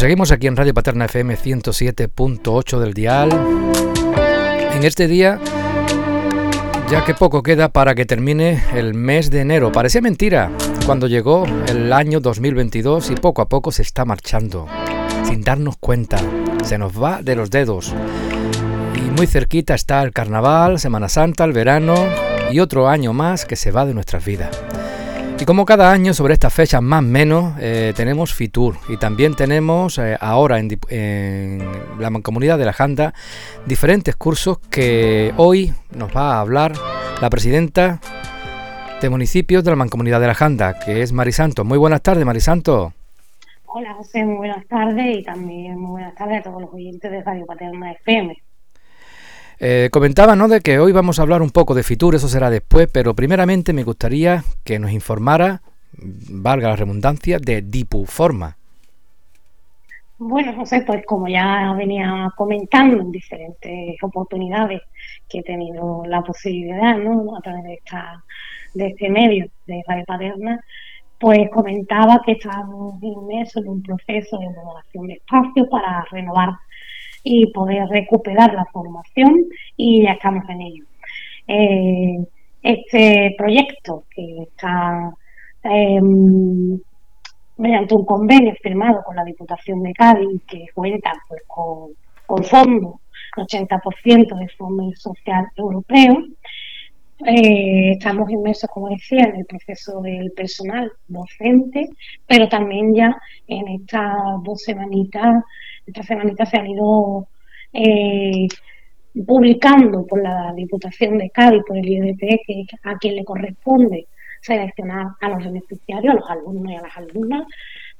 seguimos aquí en Radio Paterna FM 107.8 del dial. En este día, ya que poco queda para que termine el mes de enero. Parecía mentira cuando llegó el año 2022 y poco a poco se está marchando, sin darnos cuenta. Se nos va de los dedos. Y muy cerquita está el carnaval, Semana Santa, el verano y otro año más que se va de nuestras vidas. Y como cada año sobre estas fechas más o menos eh, tenemos Fitur y también tenemos eh, ahora en, la comunidad de la Janda diferentes cursos que hoy nos va a hablar la presidenta de municipios de la Mancomunidad de la Janda, que es Marisanto. Muy buenas tardes, Marisanto. Hola José, muy buenas tardes y también muy buenas tardes a todos los oyentes de Radio Paterna FM. Eh, comentaba ¿no? de que hoy vamos a hablar un poco de Fitur, eso será después, pero primeramente me gustaría que nos informara, valga la redundancia, de Dipu Forma. Bueno, José, pues como ya venía comentando en diferentes oportunidades que he tenido la posibilidad, ¿no? A través de, esta, de este medio de Radio Paterna, pues comentaba que estábamos inmersos en un proceso de renovación de espacio para renovar y poder recuperar la formación y ya estamos en ello. Eh, este proyecto que está em, mediante un convenio firmado con la Diputación de Cádiz que cuenta pues, con, con fondos, 80% de Fondo Social Europeo, eh, estamos inmersos, como decía, en el proceso del personal docente, pero también ya en estas dos semanitas esta semanita se han ido eh, publicando por la Diputación de Cádiz, por el IDP, que a quien le corresponde seleccionar a los beneficiarios, a los alumnos y a las alumnas,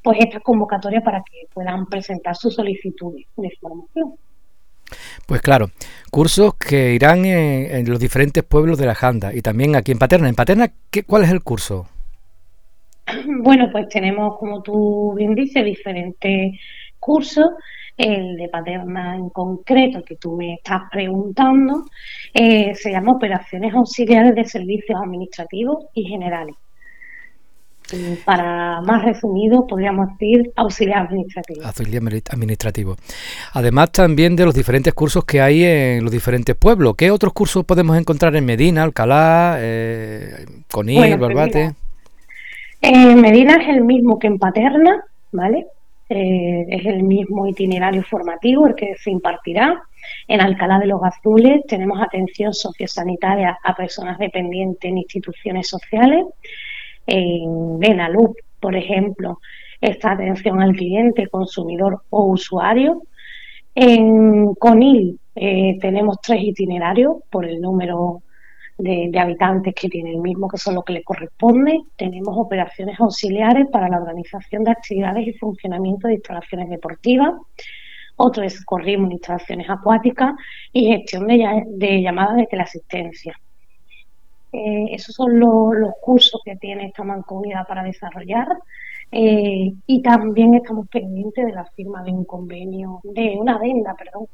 pues esta convocatoria para que puedan presentar sus solicitudes de formación. Pues claro, cursos que irán en, los diferentes pueblos de la Janda y también aquí en Paterna. ¿En Paterna ¿qué, cuál es el curso? Bueno, pues tenemos, como tú bien dices, diferentes cursos el de Paterna en concreto que tú me estás preguntando, eh, se llama Operaciones Auxiliares de Servicios Administrativos y Generales. Para más resumido, podríamos decir auxiliar administrativo. Auxiliar administrativo. Además, también de los diferentes cursos que hay en los diferentes pueblos. ¿Qué otros cursos podemos encontrar en Medina, Alcalá, eh, Conil, pues Barbate? en Medina es el mismo que en Paterna, ¿vale? Eh, es el mismo itinerario formativo el que se impartirá. En Alcalá de los Azules tenemos atención sociosanitaria a personas dependientes en instituciones sociales. En Benalub, por ejemplo, esta atención al cliente, consumidor o usuario. En Conil eh, tenemos tres itinerarios por el número de, habitantes que tiene el mismo, que son los que le corresponde. Tenemos operaciones auxiliares para la organización de actividades y funcionamiento de instalaciones deportivas. Otro es corrismo en instalaciones acuáticas y gestión de, llamadas de teleasistencia. Eh, esos son los cursos que tiene esta mancomunidad para desarrollar. Eh, y también estamos pendientes de la firma de un convenio, de una adenda, perdón,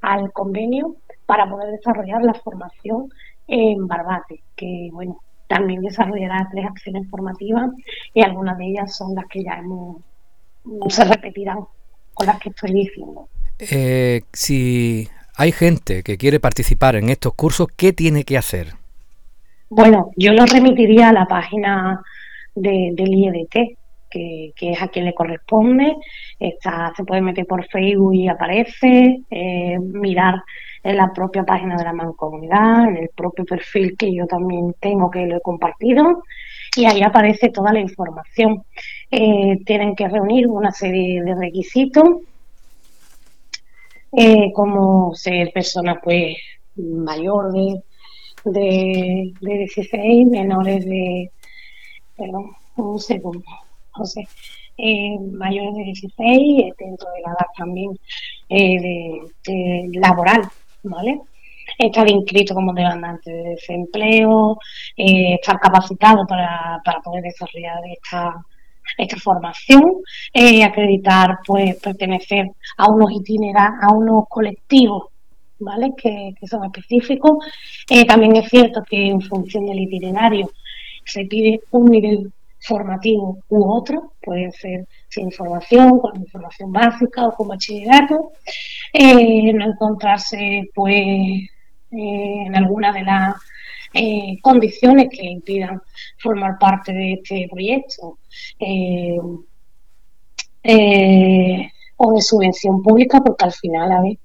al convenio para poder desarrollar la formación en Barbate, que bueno, también desarrollará tres acciones formativas y algunas de ellas son las que ya hemos, se repetirán con las que estoy diciendo. Eh, si hay gente que quiere participar en estos cursos, ¿qué tiene que hacer? Bueno, yo lo remitiría a la página del IEDT, que, es a quien le corresponde. Está, se puede meter por Facebook y aparece, eh, mirar en la propia página de la mancomunidad, en el propio perfil que yo también tengo que lo he compartido y ahí aparece toda la información. Eh, tienen que reunir una serie de requisitos eh, como ser persona pues mayor de, de, 16, menores de, perdón, un segundo, José, eh, mayores de 16, dentro de la edad también de laboral, ¿vale? Estar inscrito como demandante de desempleo, eh, estar capacitado para, poder desarrollar esta, esta formación, eh, acreditar, pues, pertenecer a unos itinerarios, a unos colectivos, ¿vale? Que, son específicos. Eh, también es cierto que en función del itinerario se pide un nivel formativo u otro, puede ser sin información, con información básica o con bachillerato, eh, no encontrarse pues eh, en alguna de las eh, condiciones que impidan formar parte de este proyecto o de subvención pública, porque al final a ver,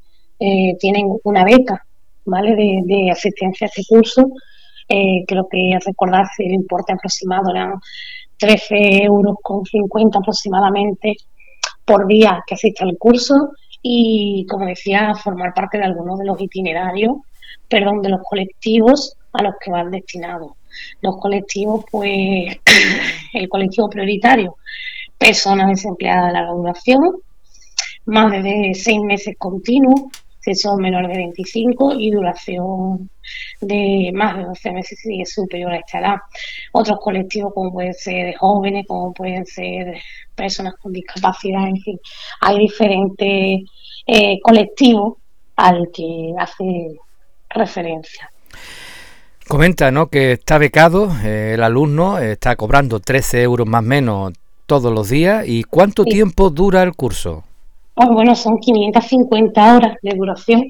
tienen una beca ¿vale? de, asistencia a este curso. creo que recordarse el importe aproximado eran 13 euros con 50 aproximadamente por día que asiste al curso y, como decía, formar parte de algunos de los itinerarios, perdón, de los colectivos a los que van destinados. Los colectivos, pues, el colectivo prioritario, personas desempleadas de la duración, más de seis meses continuos, si son menores de 25 y duración de más de 12 meses si es superior a esta edad. Otros colectivos como pueden ser jóvenes, como pueden ser personas con discapacidad, en fin, hay diferentes eh, colectivos al que hace referencia. Comenta ¿no? que está becado, eh, el alumno está cobrando 13 euros más o menos todos los días. ¿Y cuánto tiempo dura el curso? Pues bueno, son 550 horas de duración,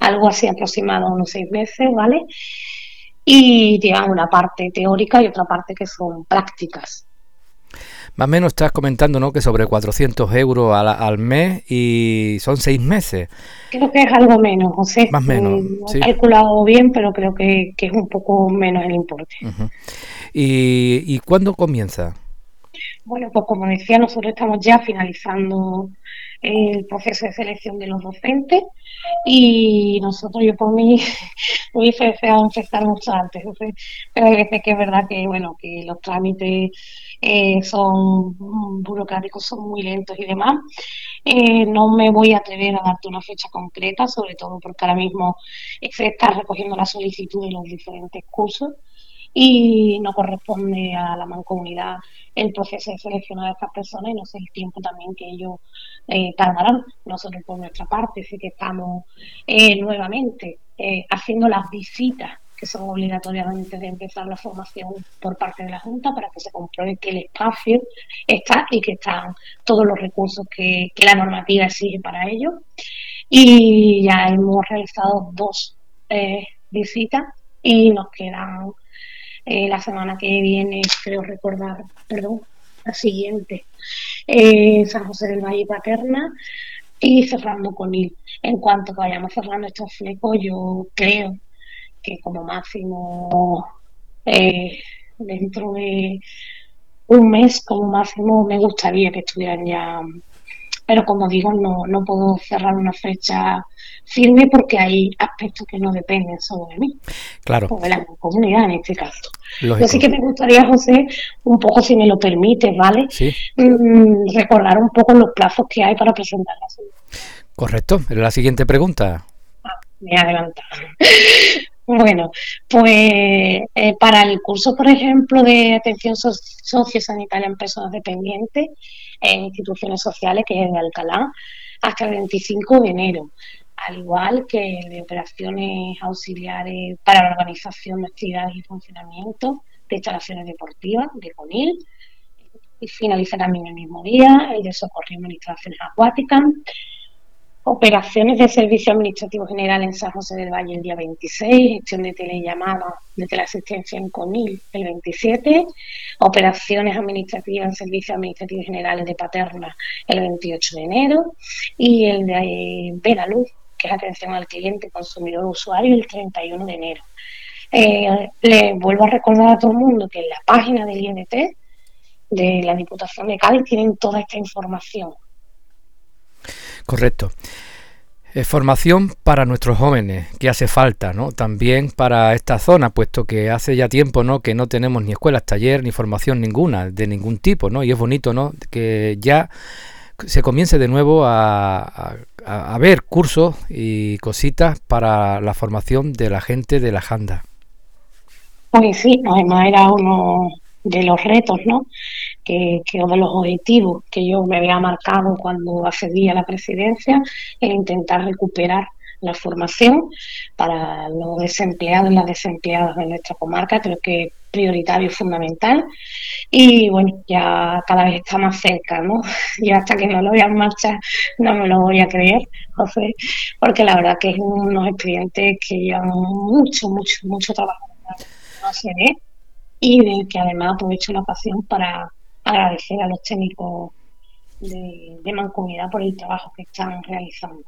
algo así aproximado unos seis meses, ¿vale? Y llevan una parte teórica y otra parte que son prácticas. Más o menos estás comentando, ¿no? Que sobre 400 euros al, mes y son seis meses. Creo que es algo menos, José. Más o menos. sí. He calculado bien, pero creo que, es un poco menos el importe. ¿Y, ¿Y cuándo comienza? Bueno, pues como decía, nosotros estamos ya finalizando el proceso de selección de los docentes y nosotros, yo por mí, hubiese deseado empezar mucho antes, pero hay veces que es verdad que, bueno, que los trámites eh, son burocráticos, son muy lentos y demás. Eh, no me voy a atrever a darte una fecha concreta, sobre todo porque ahora mismo se está recogiendo la solicitud de los diferentes cursos y no corresponde a la mancomunidad el proceso de seleccionar a estas personas y no sé el tiempo también que ellos eh, tardarán. Nosotros por nuestra parte sí que estamos eh, nuevamente eh, haciendo las visitas que son obligatorias antes de empezar la formación por parte de la Junta para que se compruebe que el espacio está y que están todos los recursos que, que la normativa exige para ello. Y ya hemos realizado dos visitas y nos quedan eh, la semana que viene, creo recordar, perdón, la siguiente, eh, San José del Valle Paterna y cerrando con él. En cuanto vayamos cerrando estos flecos, yo creo que como máximo eh, dentro de un mes como máximo me gustaría que estuvieran ya pero como digo, no, no puedo cerrar una fecha firme porque hay aspectos que no dependen solo de mí. Claro. O de la comunidad en este caso. Así que me gustaría, José, un poco, si me lo permite, ¿vale? Sí. Mm, recordar un poco los plazos que hay para presentar la solicitud. Correcto. La siguiente pregunta. Ah, me he adelantado. Bueno, pues eh, para el curso, por ejemplo, de atención sociosanitaria en personas dependientes en instituciones sociales, que es de Alcalá, hasta el 25 de enero, al igual que de operaciones auxiliares para la organización de actividades y funcionamiento de instalaciones deportivas de CONIL, y finaliza también el mismo día, el de socorrismo en instalaciones acuáticas, Operaciones de Servicio Administrativo General en San José del Valle el día 26, gestión de telellamada de teleasistencia en CONIL el 27, operaciones administrativas en Servicios Administrativos Generales de Paterna el 28 de enero y el de Veraluz, que es atención al cliente, consumidor, usuario, el 31 de enero. Eh, le vuelvo a recordar a todo el mundo que en la página del INT de la Diputación de Cádiz tienen toda esta información Correcto. Eh, formación para nuestros jóvenes, que hace falta, ¿no? También para esta zona, puesto que hace ya tiempo, ¿no? Que no tenemos ni escuelas, taller, ni formación ninguna, de ningún tipo, ¿no? Y es bonito, ¿no? Que ya se comience de nuevo a, a, ver cursos y cositas para la formación de la gente de la Janda. Pues sí, además era uno de los retos, ¿no? Que, que, o de los objetivos que yo me había marcado cuando accedí a la presidencia, el intentar recuperar la formación para los desempleados y las desempleadas de nuestra comarca. Creo que prioritario y fundamental. Y bueno, ya cada vez está más cerca, ¿no? Y hasta que no lo vea en marcha no me lo voy a creer, José, porque la verdad que es unos expedientes que llevan mucho, mucho, mucho trabajo no y de que además aprovecho la ocasión para agradecer a los técnicos de, de Mancomunidad por el trabajo que están realizando.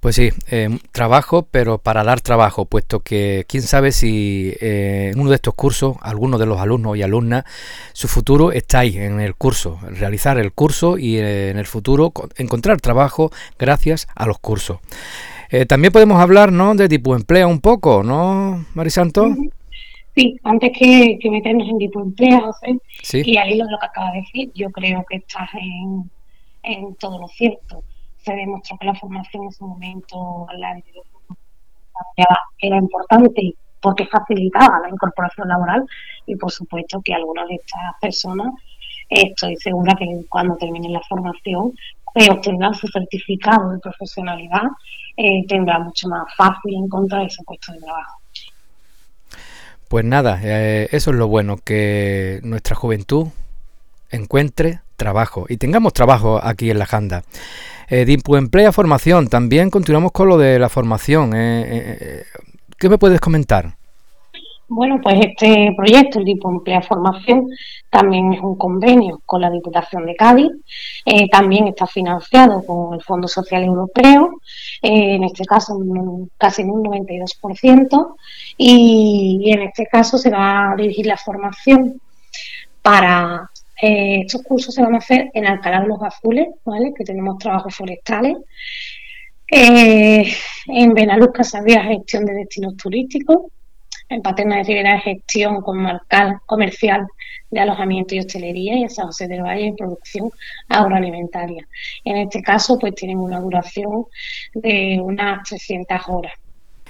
Pues sí, eh, trabajo, pero para dar trabajo, puesto que quién sabe si eh, en uno de estos cursos, alguno de los alumnos y alumnas, su futuro está ahí, en el curso, realizar el curso y eh, en el futuro encontrar trabajo gracias a los cursos. también podemos hablar ¿no? de tipo empleo un poco, ¿no, Marisanto? Sí, antes que, meternos en tipo empleo, José, y ahí lo, lo que acaba de decir, yo creo que estás en, en todo lo cierto. Se demostró que la formación en ese momento era importante porque facilitaba la incorporación laboral y por supuesto que algunas de estas personas estoy segura que cuando terminen la formación eh, obtendrán su certificado de profesionalidad eh, tendrá mucho más fácil encontrar ese puesto de trabajo. Pues nada, eh, eso es lo bueno, que nuestra juventud encuentre trabajo y tengamos trabajo aquí en la Janda. Eh, Emplea Formación, también continuamos con lo de la formación. Eh, eh, ¿Qué me puedes comentar? Bueno, pues este proyecto, el Emplea Formación, también es un convenio con la Diputación de Cádiz. también está financiado con el Fondo Social Europeo, en este caso casi en un 92%. Y, y en este caso se va a dirigir la formación para eh, estos cursos se van a hacer en Alcalá de los Azules, ¿vale? que tenemos trabajos forestales. Eh, en Benaluz, Casabía, gestión de destinos turísticos. En Paterna de Rivera, gestión comercial de alojamiento y hostelería. Y en San José del Valle, producción agroalimentaria. En este caso, pues tienen una duración de unas 300 horas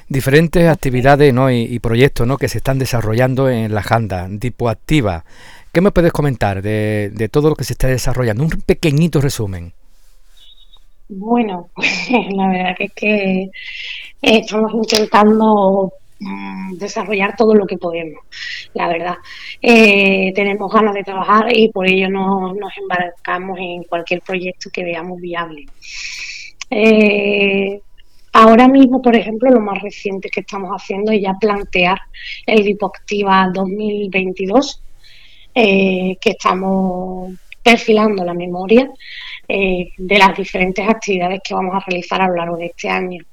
diferentes actividades ¿no? y, y, proyectos ¿no? que se están desarrollando en la Janda, tipo activa. ¿Qué me puedes comentar de, todo lo que se está desarrollando? Un pequeñito resumen. Bueno, pues la verdad que es que eh, estamos intentando mm, desarrollar todo lo que podemos, la verdad. Eh, tenemos ganas de trabajar y por ello no, nos embarcamos en cualquier proyecto que veamos viable. Eh, ahora mismo, por ejemplo, lo más reciente que estamos haciendo es ya plantear el Dipoctiva 2022 eh, que estamos perfilando la memoria eh, de las diferentes actividades que vamos a realizar a lo largo de este año.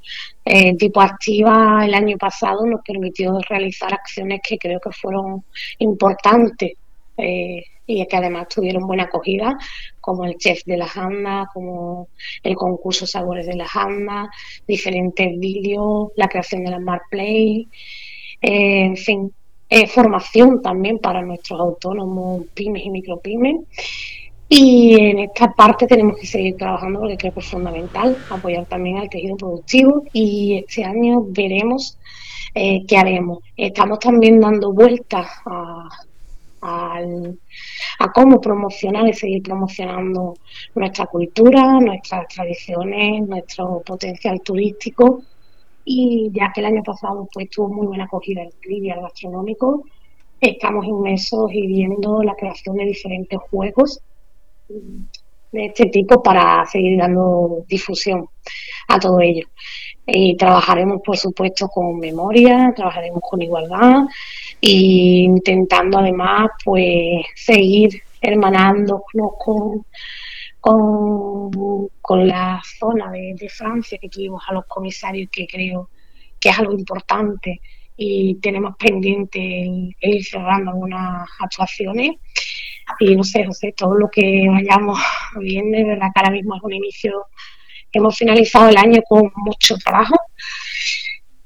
Eh, tipo activa el año pasado nos permitió realizar acciones que creo que fueron importantes y que además tuvieron buena acogida, como el chef de las andas, como el concurso Sabores de las andas, diferentes vídeos, la creación de la Smart Play, en fin, eh, formación también para nuestros autónomos, pymes y micropymes. Y en esta parte tenemos que seguir trabajando porque creo que es fundamental apoyar también al tejido productivo y este año veremos eh, qué haremos. Estamos también dando vueltas a, cómo promocionar y seguir promocionando nuestra cultura, nuestras tradiciones, nuestro potencial turístico y ya que el año pasado pues tuvo muy buena acogida el trivial gastronómico, estamos inmersos y viendo la creación de diferentes juegos de este tipo para seguir dando difusión a todo ello. Y trabajaremos, por supuesto, con memoria, trabajaremos con igualdad e intentando además pues seguir hermanándonos con con, la zona de, Francia que tuvimos a los comisarios, que creo que es algo importante y tenemos pendiente el, ir cerrando algunas actuaciones. Y no sé, José, todo lo que vayamos viendo, de verdad que ahora mismo es un inicio, hemos finalizado el año con mucho trabajo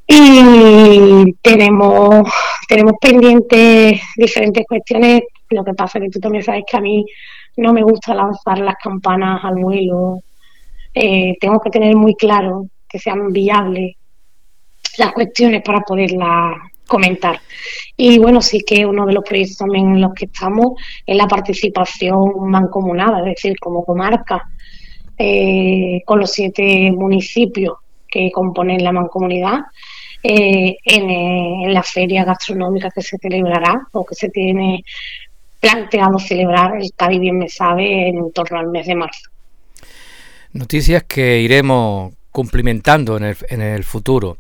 y tenemos, tenemos pendientes diferentes cuestiones. Lo que pasa es que tú también sabes que a mí no me gusta lanzar las campanas al vuelo. Eh, tengo que tener muy claro que sean viables las cuestiones para poderlas comentar. Y bueno, sí que uno de los proyectos también en los que estamos es la participación mancomunada, es decir, como comarca, eh, con los siete municipios que componen la mancomunidad, eh, en, la feria gastronómica que se celebrará o que se tiene planteado celebrar el Cádiz Bien Me Sabe en torno al mes de marzo. Noticias que iremos cumplimentando en el, en el futuro.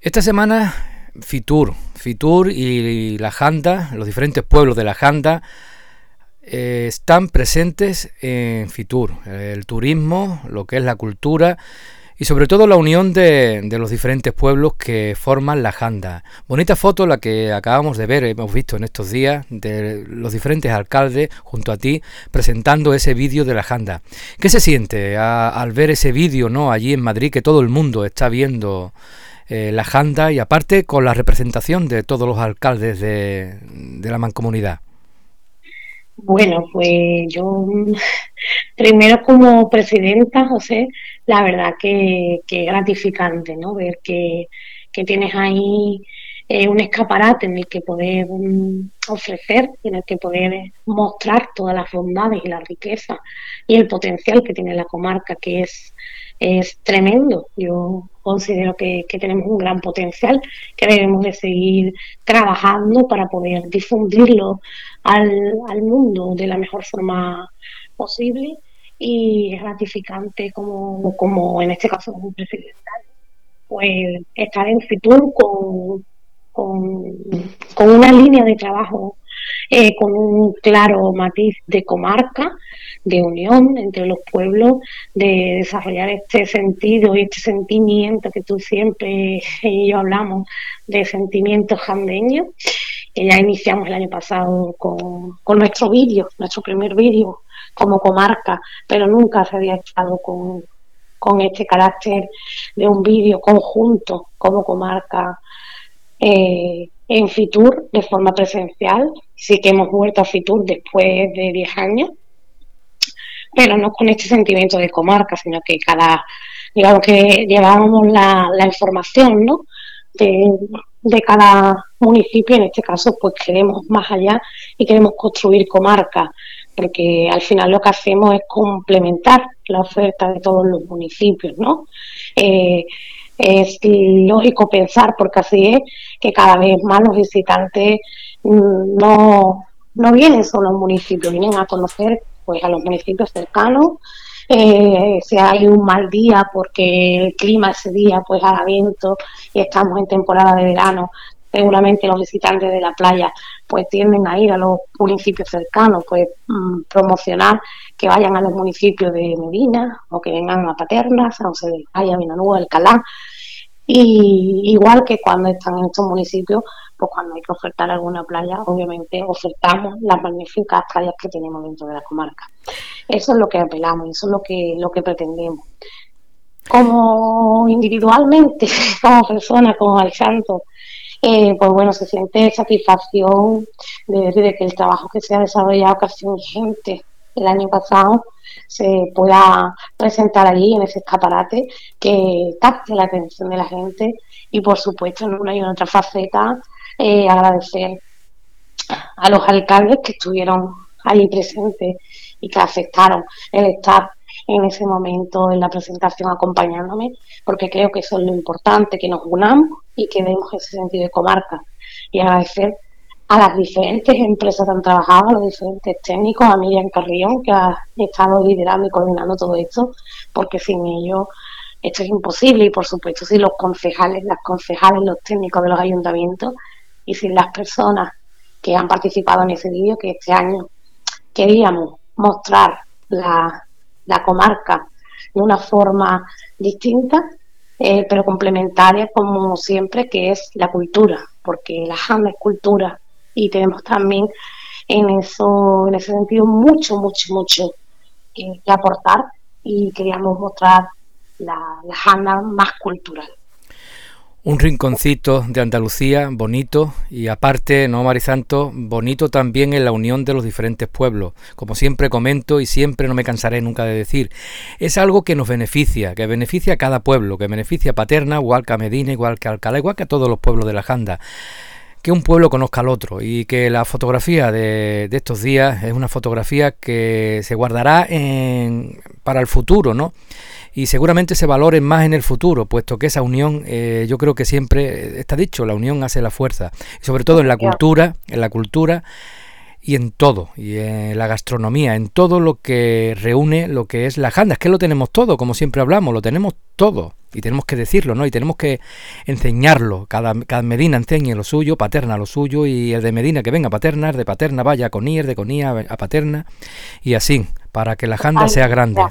Esta semana Fitur, Fitur y la Janda, los diferentes pueblos de la Janda, eh, están presentes en Fitur, el turismo, lo que es la cultura y sobre todo la unión de, los diferentes pueblos que forman la Janda. Bonita foto la que acabamos de ver, hemos visto en estos días, de los diferentes alcaldes junto a ti presentando ese vídeo de la Janda. ¿Qué se siente al ver ese vídeo no allí en Madrid que todo el mundo está viendo eh, la Janda y aparte con la representación de todos los alcaldes de, de la mancomunidad? Bueno, pues yo primero como presidenta, José, la verdad que, que gratificante, ¿no? Ver que, tienes ahí eh, un escaparate en el que poder mm, ofrecer, en el que poder mostrar todas las bondades y la riqueza y el potencial que tiene la comarca, que es, es tremendo. Yo considero que, que tenemos un gran potencial, que debemos de seguir trabajando para poder difundirlo al, al mundo de la mejor forma posible y es gratificante como, como en este caso como presidente pues estar en Fitur con, con, una línea de trabajo eh, con un claro matiz de comarca, de unión entre los pueblos, de desarrollar este sentido y este sentimiento que tú siempre y yo hablamos de sentimientos jandeños que ya iniciamos el año pasado con, con nuestro vídeo, nuestro primer vídeo como comarca, pero nunca se había estado con, con este carácter de un vídeo conjunto como comarca eh, en Fitur de forma presencial. Sí que hemos vuelto a Fitur después de 10 años, pero no con este sentimiento de comarca, sino que cada, digamos que llevábamos la, información, ¿no? De, cada municipio, en este caso, pues queremos más allá y queremos construir comarca, porque al final lo que hacemos es complementar la oferta de todos los municipios, ¿no? Eh, es lógico pensar, porque así es, que cada vez más los visitantes mm, no, no vienen solo a un municipio, vienen a conocer pues a los municipios cercanos. Eh, si hay un mal día porque el clima ese día pues haga viento y estamos en temporada de verano, seguramente los visitantes de la playa pues tienden a ir a los municipios cercanos, pues mm, promocionar que vayan a los municipios de Medina o que vengan a Paterna, San José Valle, Minanúa, Alcalá. Y igual que cuando están en estos municipios, pues cuando hay que ofertar alguna playa, obviamente ofertamos las magníficas playas que tenemos dentro de la comarca. Eso es lo que apelamos, eso es lo que, lo que pretendemos. Como individualmente, como persona, como Alejandro, eh, pues bueno, se siente satisfacción de ver que el trabajo que se ha desarrollado casi urgente el año pasado se pueda presentar allí en ese escaparate que capte la atención de la gente y por supuesto en una y en otra faceta eh, agradecer a los alcaldes que estuvieron allí presentes y que aceptaron el estar en ese momento en la presentación acompañándome, porque creo que eso es lo importante, que nos unamos y que demos ese sentido de comarca. Y agradecer a las diferentes empresas que han trabajado, a los diferentes técnicos, a Miriam Carrión, que ha estado liderando y coordinando todo esto, porque sin ellos esto es imposible y por supuesto sin los concejales, las concejales, los técnicos de los ayuntamientos y sin las personas que han participado en ese vídeo que este año queríamos mostrar la, comarca de una forma distinta, eh, pero complementaria como siempre, que es la cultura, porque la janda es cultura. Y tenemos también en eso, en ese sentido, mucho, mucho, mucho que, aportar y queríamos mostrar la, la más cultural un rinconcito de Andalucía bonito y aparte, no Marisanto, bonito también en la unión de los diferentes pueblos. Como siempre comento y siempre no me cansaré nunca de decir, es algo que nos beneficia, que beneficia a cada pueblo, que beneficia a Paterna, igual que a Medina, igual que a Alcalá, igual que a todos los pueblos de la Janda que un pueblo conozca al otro y que la fotografía de, estos días es una fotografía que se guardará en, para el futuro, ¿no? Y seguramente se valore más en el futuro, puesto que esa unión, eh, yo creo que siempre está dicho, la unión hace la fuerza, sobre todo en la cultura, en la cultura y en todo, y en la gastronomía, en todo lo que reúne lo que es la janda. Es que lo tenemos todo, como siempre hablamos, lo tenemos todo. Y tenemos que decirlo, ¿no? Y tenemos que enseñarlo. Cada, cada Medina enseñe lo suyo, Paterna lo suyo, y el de Medina que venga a Paterna, el de Paterna vaya a Conía, el de Conía a Paterna, y así, para que la janda sea grande.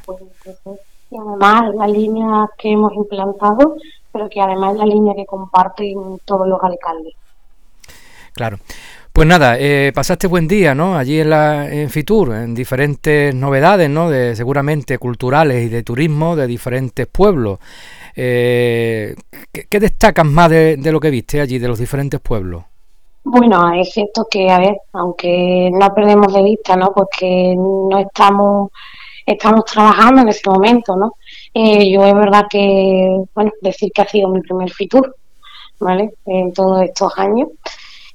Y además la línea que hemos implantado, pero que además es la línea que comparten todos los alcaldes. Claro. Pues nada, eh, pasaste buen día, ¿no? Allí en, la, en Fitur, en diferentes novedades, ¿no? De seguramente culturales y de turismo de diferentes pueblos. Eh, ¿qué, destacas más de, lo que viste allí, de los diferentes pueblos? Bueno, es cierto que, a ver, aunque no perdemos de vista, ¿no? Porque no estamos, estamos trabajando en ese momento, ¿no? Eh, yo es verdad que, bueno, decir que ha sido mi primer Fitur, ¿vale? En todos estos años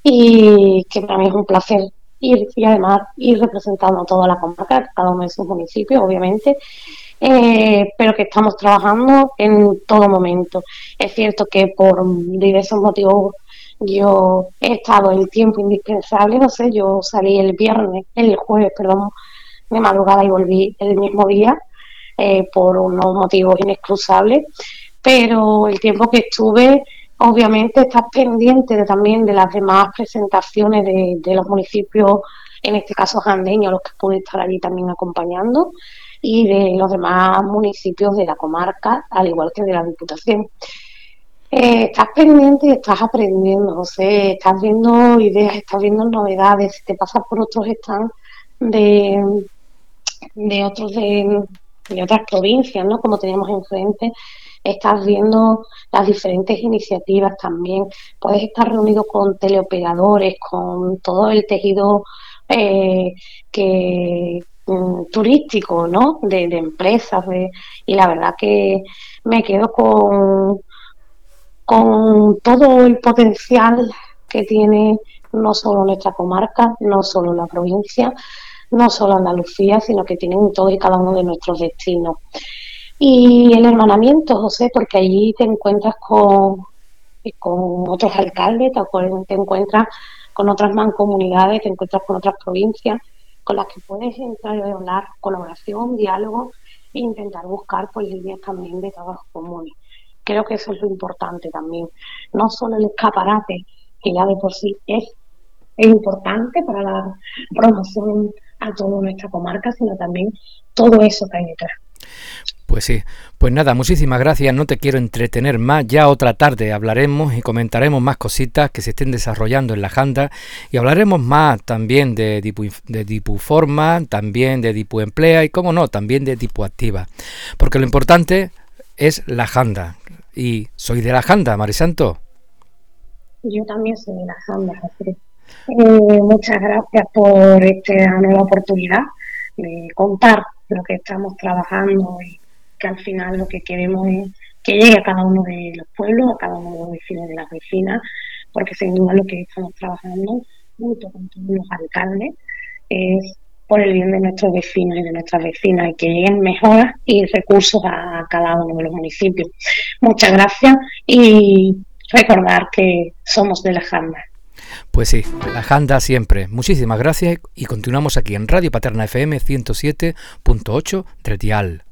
y que para mí es un placer ir y además ir representando a toda la comarca, cada uno de sus municipios, obviamente, eh, pero que estamos trabajando en todo momento. Es cierto que por diversos motivos yo he estado el tiempo indispensable, no sé, yo salí el viernes, el jueves, perdón, de madrugada y volví el mismo día eh, por unos motivos inexcusables, pero el tiempo que estuve Obviamente estás pendiente también de las demás presentaciones de, los municipios, en este caso jandeños, los que pueden estar allí también acompañando, y de los demás municipios de la comarca, al igual que de la Diputación. Eh, estás pendiente y estás aprendiendo, José, estás viendo ideas, estás viendo novedades, te pasas por otros stands de, de otros de, de otras provincias, ¿no? Como teníamos enfrente, estás viendo las diferentes iniciativas también, puedes estar reunido con teleoperadores, con todo el tejido eh, que mm, turístico, ¿no? De, empresas, y la verdad que me quedo con, con todo el potencial que tiene no solo nuestra comarca, no solo la provincia, no solo Andalucía, sino que tienen todo y cada uno de nuestros destinos. Y el hermanamiento, José, porque allí te encuentras con, con otros alcaldes, te encuentras con otras mancomunidades, te encuentras con otras provincias con las que puedes entrar y hablar, colaboración, diálogo e intentar buscar pues, líneas también de trabajo comunes. Creo que eso es lo importante también. No solo el escaparate, que ya de por sí es, es importante para la promoción a toda nuestra comarca, sino también todo eso que hay detrás. Pues sí, pues nada, muchísimas gracias, no te quiero entretener más, ya otra tarde hablaremos y comentaremos más cositas que se estén desarrollando en la Janda. Y hablaremos más también de tipo, de forma, también de tipo emplea y como no, también de tipo activa, porque lo importante es la Janda. Y soy de la Janda, Marisanto. Yo también soy de la Janda, eh, muchas gracias por esta nueva oportunidad de contar lo que estamos trabajando y que al final lo que queremos es que llegue a cada uno de los pueblos, a cada uno de los vecinos de las vecinas, porque sin duda lo que estamos trabajando junto con todos los alcaldes es por el bien de nuestros vecinos y de nuestras vecinas y que lleguen mejoras y recursos a cada uno de los municipios. Muchas gracias y recordar que somos de la Janda. Pues sí, la Janda siempre. Muchísimas gracias y continuamos aquí en Radio Paterna FM 107.8 Tretial.